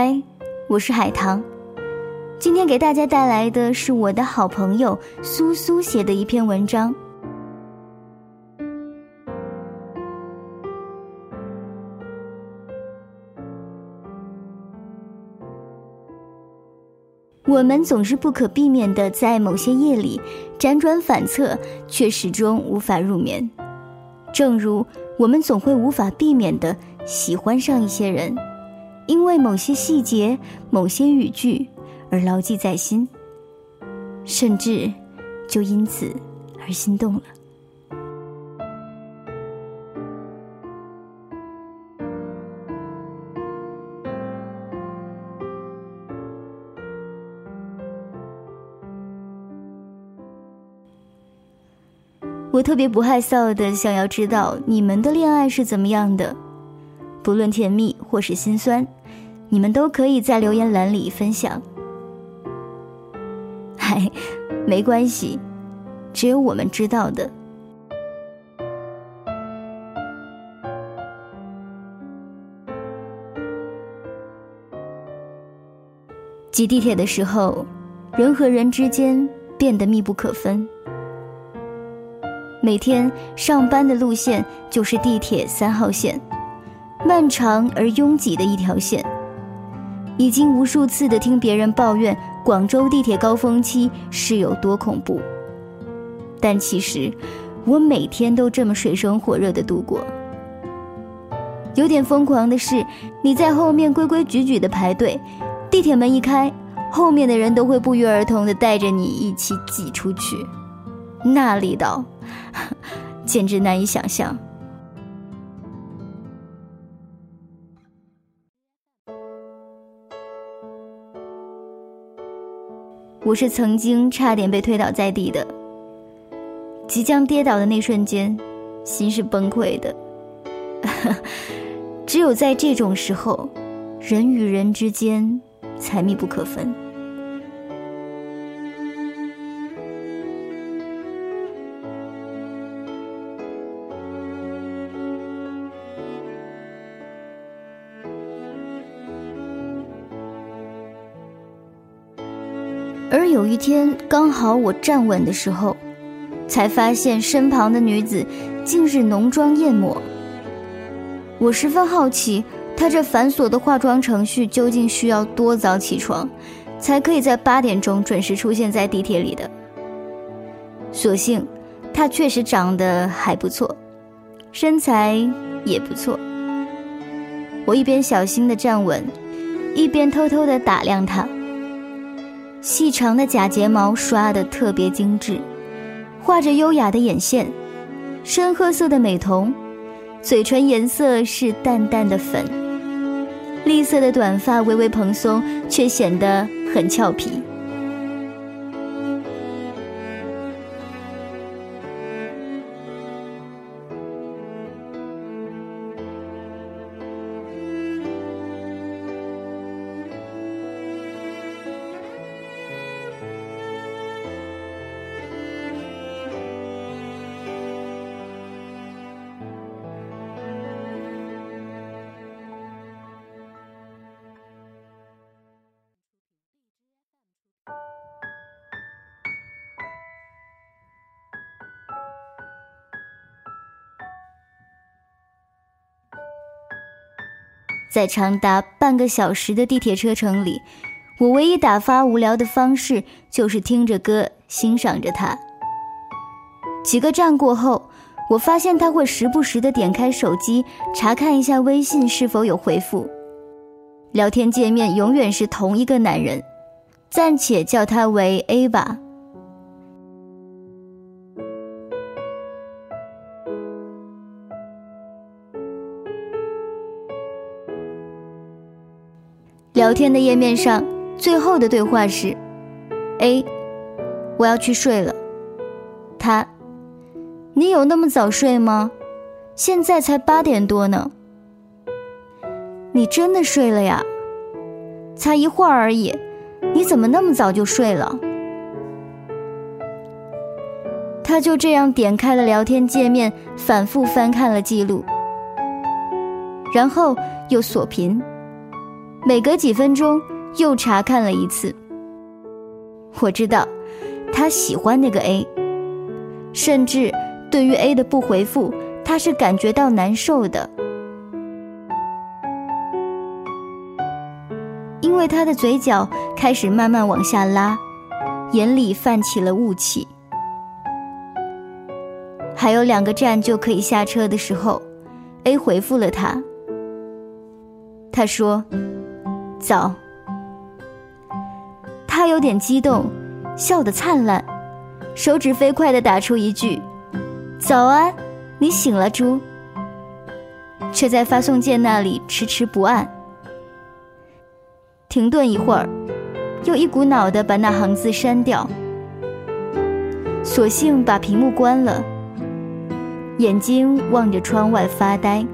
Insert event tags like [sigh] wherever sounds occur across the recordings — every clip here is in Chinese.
嗨，我是海棠，今天给大家带来的是我的好朋友苏苏写的一篇文章。我们总是不可避免的在某些夜里辗转反侧，却始终无法入眠。正如我们总会无法避免的喜欢上一些人。因为某些细节、某些语句而牢记在心，甚至就因此而心动了。我特别不害臊的想要知道你们的恋爱是怎么样的，不论甜蜜或是心酸。你们都可以在留言栏里分享。嗨，没关系，只有我们知道的。挤地铁的时候，人和人之间变得密不可分。每天上班的路线就是地铁三号线，漫长而拥挤的一条线。已经无数次的听别人抱怨广州地铁高峰期是有多恐怖，但其实我每天都这么水深火热的度过。有点疯狂的是，你在后面规规矩矩的排队，地铁门一开，后面的人都会不约而同的带着你一起挤出去，那力道 [laughs] 简直难以想象。我是曾经差点被推倒在地的，即将跌倒的那瞬间，心是崩溃的。[laughs] 只有在这种时候，人与人之间才密不可分。而有一天，刚好我站稳的时候，才发现身旁的女子竟是浓妆艳抹。我十分好奇，她这繁琐的化妆程序究竟需要多早起床，才可以在八点钟准时出现在地铁里的？所幸，她确实长得还不错，身材也不错。我一边小心的站稳，一边偷偷的打量她。细长的假睫毛刷得特别精致，画着优雅的眼线，深褐色的美瞳，嘴唇颜色是淡淡的粉，栗色的短发微微蓬松，却显得很俏皮。在长达半个小时的地铁车程里，我唯一打发无聊的方式就是听着歌，欣赏着他。几个站过后，我发现他会时不时的点开手机查看一下微信是否有回复。聊天界面永远是同一个男人，暂且叫他为 A 吧。聊天的页面上，最后的对话是：A，我要去睡了。他，你有那么早睡吗？现在才八点多呢。你真的睡了呀？才一会儿而已，你怎么那么早就睡了？他就这样点开了聊天界面，反复翻看了记录，然后又锁屏。每隔几分钟又查看了一次。我知道，他喜欢那个 A，甚至对于 A 的不回复，他是感觉到难受的，因为他的嘴角开始慢慢往下拉，眼里泛起了雾气。还有两个站就可以下车的时候，A 回复了他。他说：“早。”他有点激动，笑得灿烂，手指飞快地打出一句：“早安，你醒了，猪。”却在发送键那里迟迟不按。停顿一会儿，又一股脑的把那行字删掉，索性把屏幕关了。眼睛望着窗外发呆，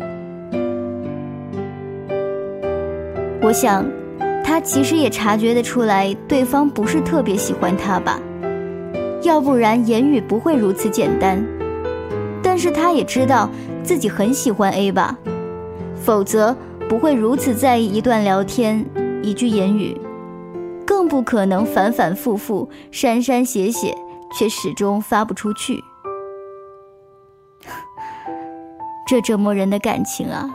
想，他其实也察觉得出来，对方不是特别喜欢他吧，要不然言语不会如此简单。但是他也知道自己很喜欢 A 吧，否则不会如此在意一段聊天、一句言语，更不可能反反复复、删删写写，却始终发不出去。[laughs] 这折磨人的感情啊！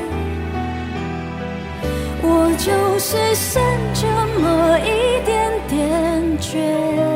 只剩这么一点点倔，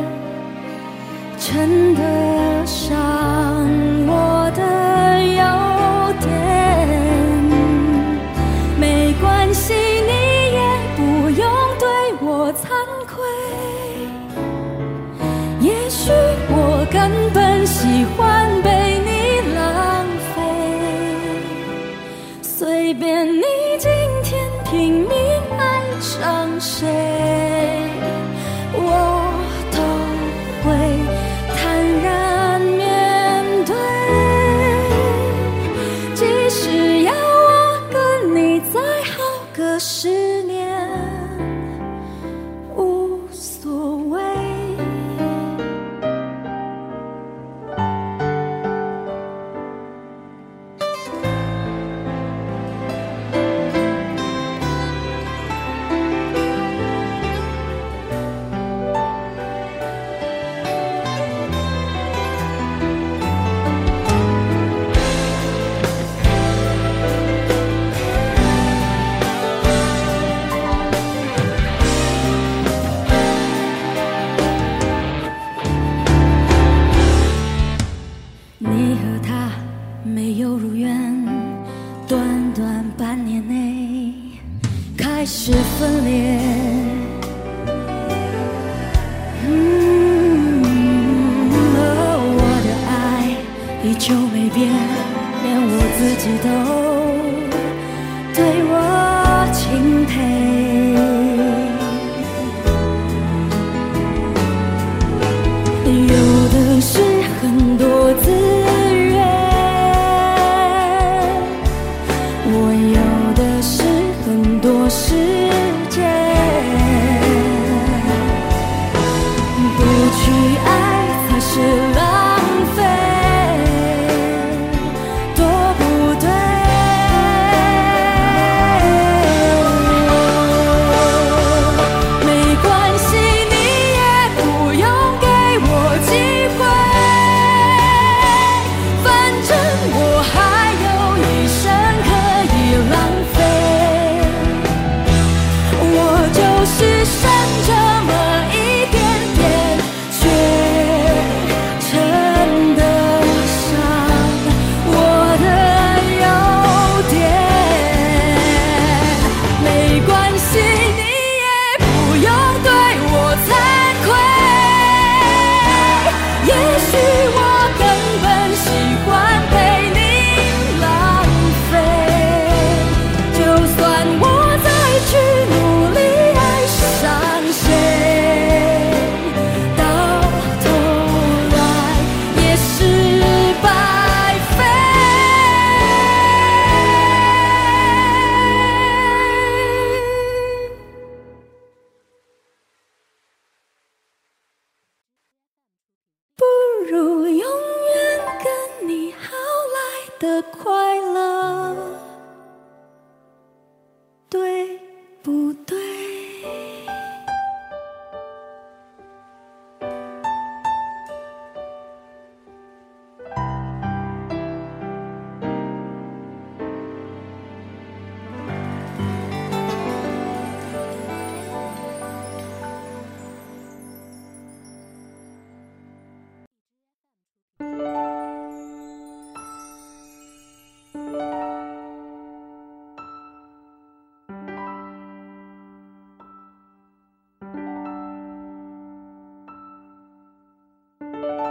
自己都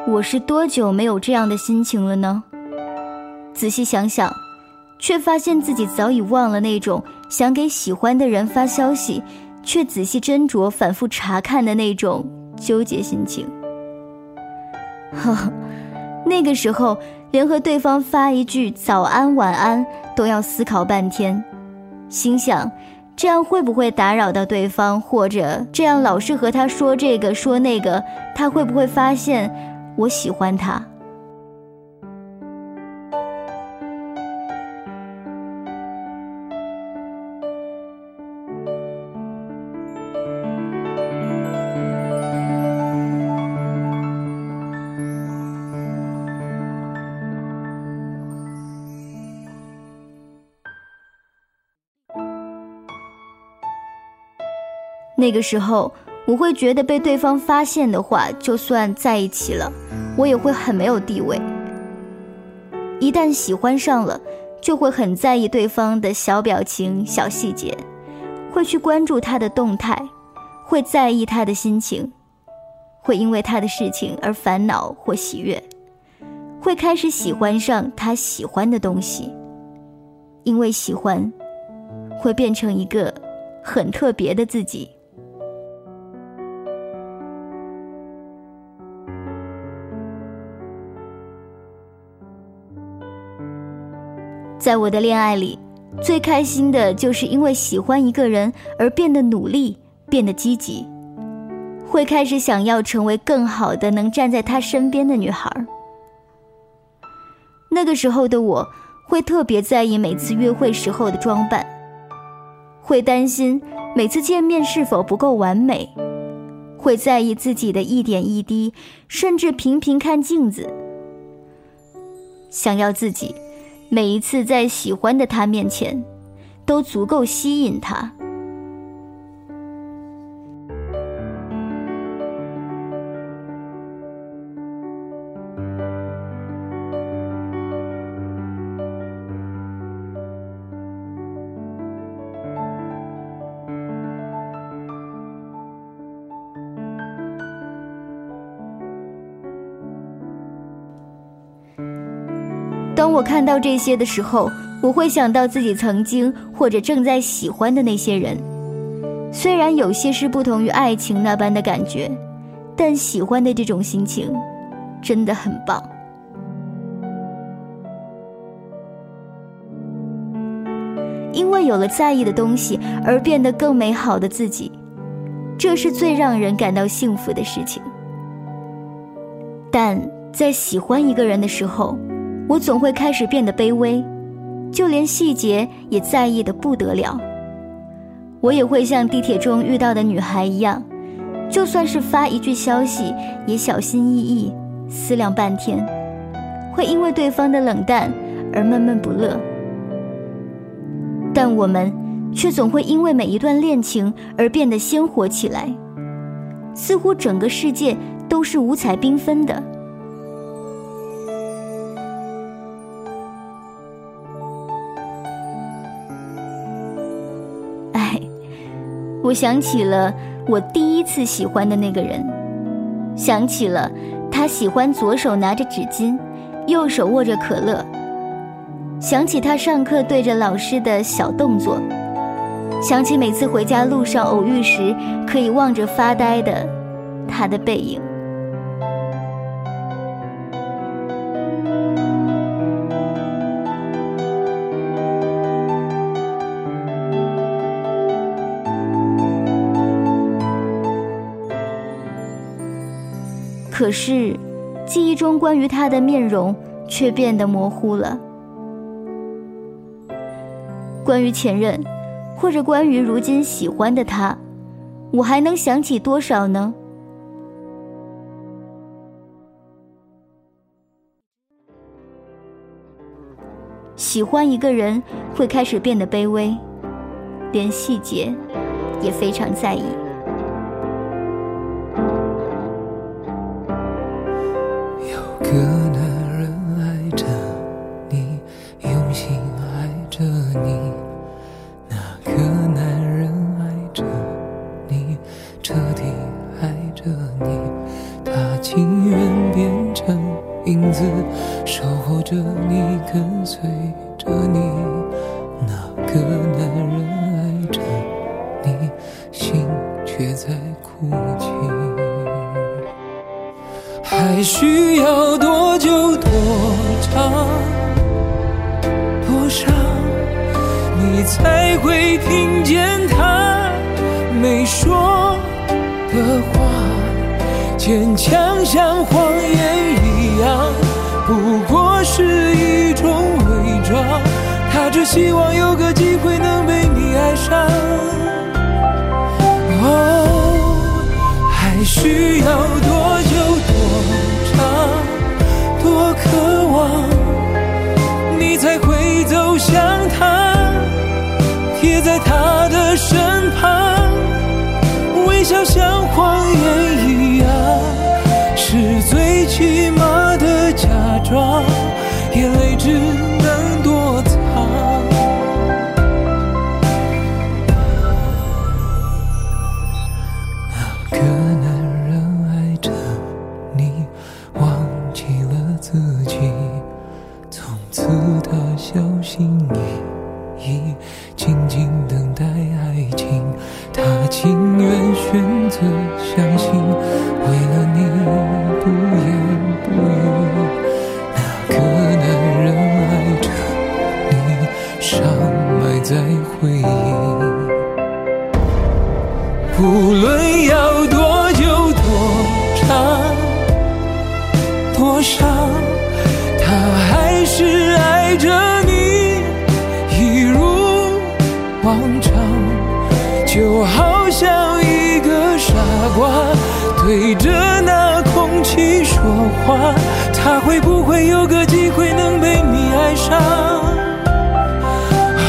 我是多久没有这样的心情了呢？仔细想想，却发现自己早已忘了那种想给喜欢的人发消息，却仔细斟酌、反复查看的那种纠结心情。呵呵，那个时候连和对方发一句早安、晚安都要思考半天，心想这样会不会打扰到对方，或者这样老是和他说这个说那个，他会不会发现我喜欢他？那个时候，我会觉得被对方发现的话，就算在一起了，我也会很没有地位。一旦喜欢上了，就会很在意对方的小表情、小细节，会去关注他的动态，会在意他的心情，会因为他的事情而烦恼或喜悦，会开始喜欢上他喜欢的东西，因为喜欢，会变成一个很特别的自己。在我的恋爱里，最开心的就是因为喜欢一个人而变得努力，变得积极，会开始想要成为更好的能站在他身边的女孩。那个时候的我，会特别在意每次约会时候的装扮，会担心每次见面是否不够完美，会在意自己的一点一滴，甚至频频看镜子，想要自己。每一次在喜欢的他面前，都足够吸引他。当我看到这些的时候，我会想到自己曾经或者正在喜欢的那些人。虽然有些是不同于爱情那般的感觉，但喜欢的这种心情真的很棒。因为有了在意的东西而变得更美好的自己，这是最让人感到幸福的事情。但在喜欢一个人的时候，我总会开始变得卑微，就连细节也在意的不得了。我也会像地铁中遇到的女孩一样，就算是发一句消息，也小心翼翼，思量半天，会因为对方的冷淡而闷闷不乐。但我们却总会因为每一段恋情而变得鲜活起来，似乎整个世界都是五彩缤纷的。我想起了我第一次喜欢的那个人，想起了他喜欢左手拿着纸巾，右手握着可乐，想起他上课对着老师的小动作，想起每次回家路上偶遇时可以望着发呆的他的背影。可是，记忆中关于他的面容却变得模糊了。关于前任，或者关于如今喜欢的他，我还能想起多少呢？喜欢一个人会开始变得卑微，连细节也非常在意。影子，守候着你，跟随着你。那个男人爱着你，心却在哭泣。还需要多久多长多少，你才会听见他没说的话？坚强像谎言一样，不过是一种伪装。他只希望有个机会能被你爱上。哦，静静等待爱情。他情愿选择相信，他会不会有个机会能被你爱上？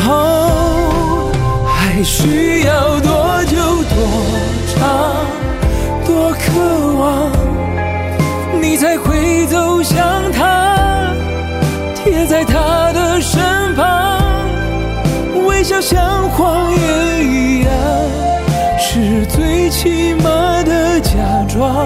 哦，还需要多久多长多渴望，你才会走向他，贴在他的身旁，微笑像谎言一样，是最起码的假装，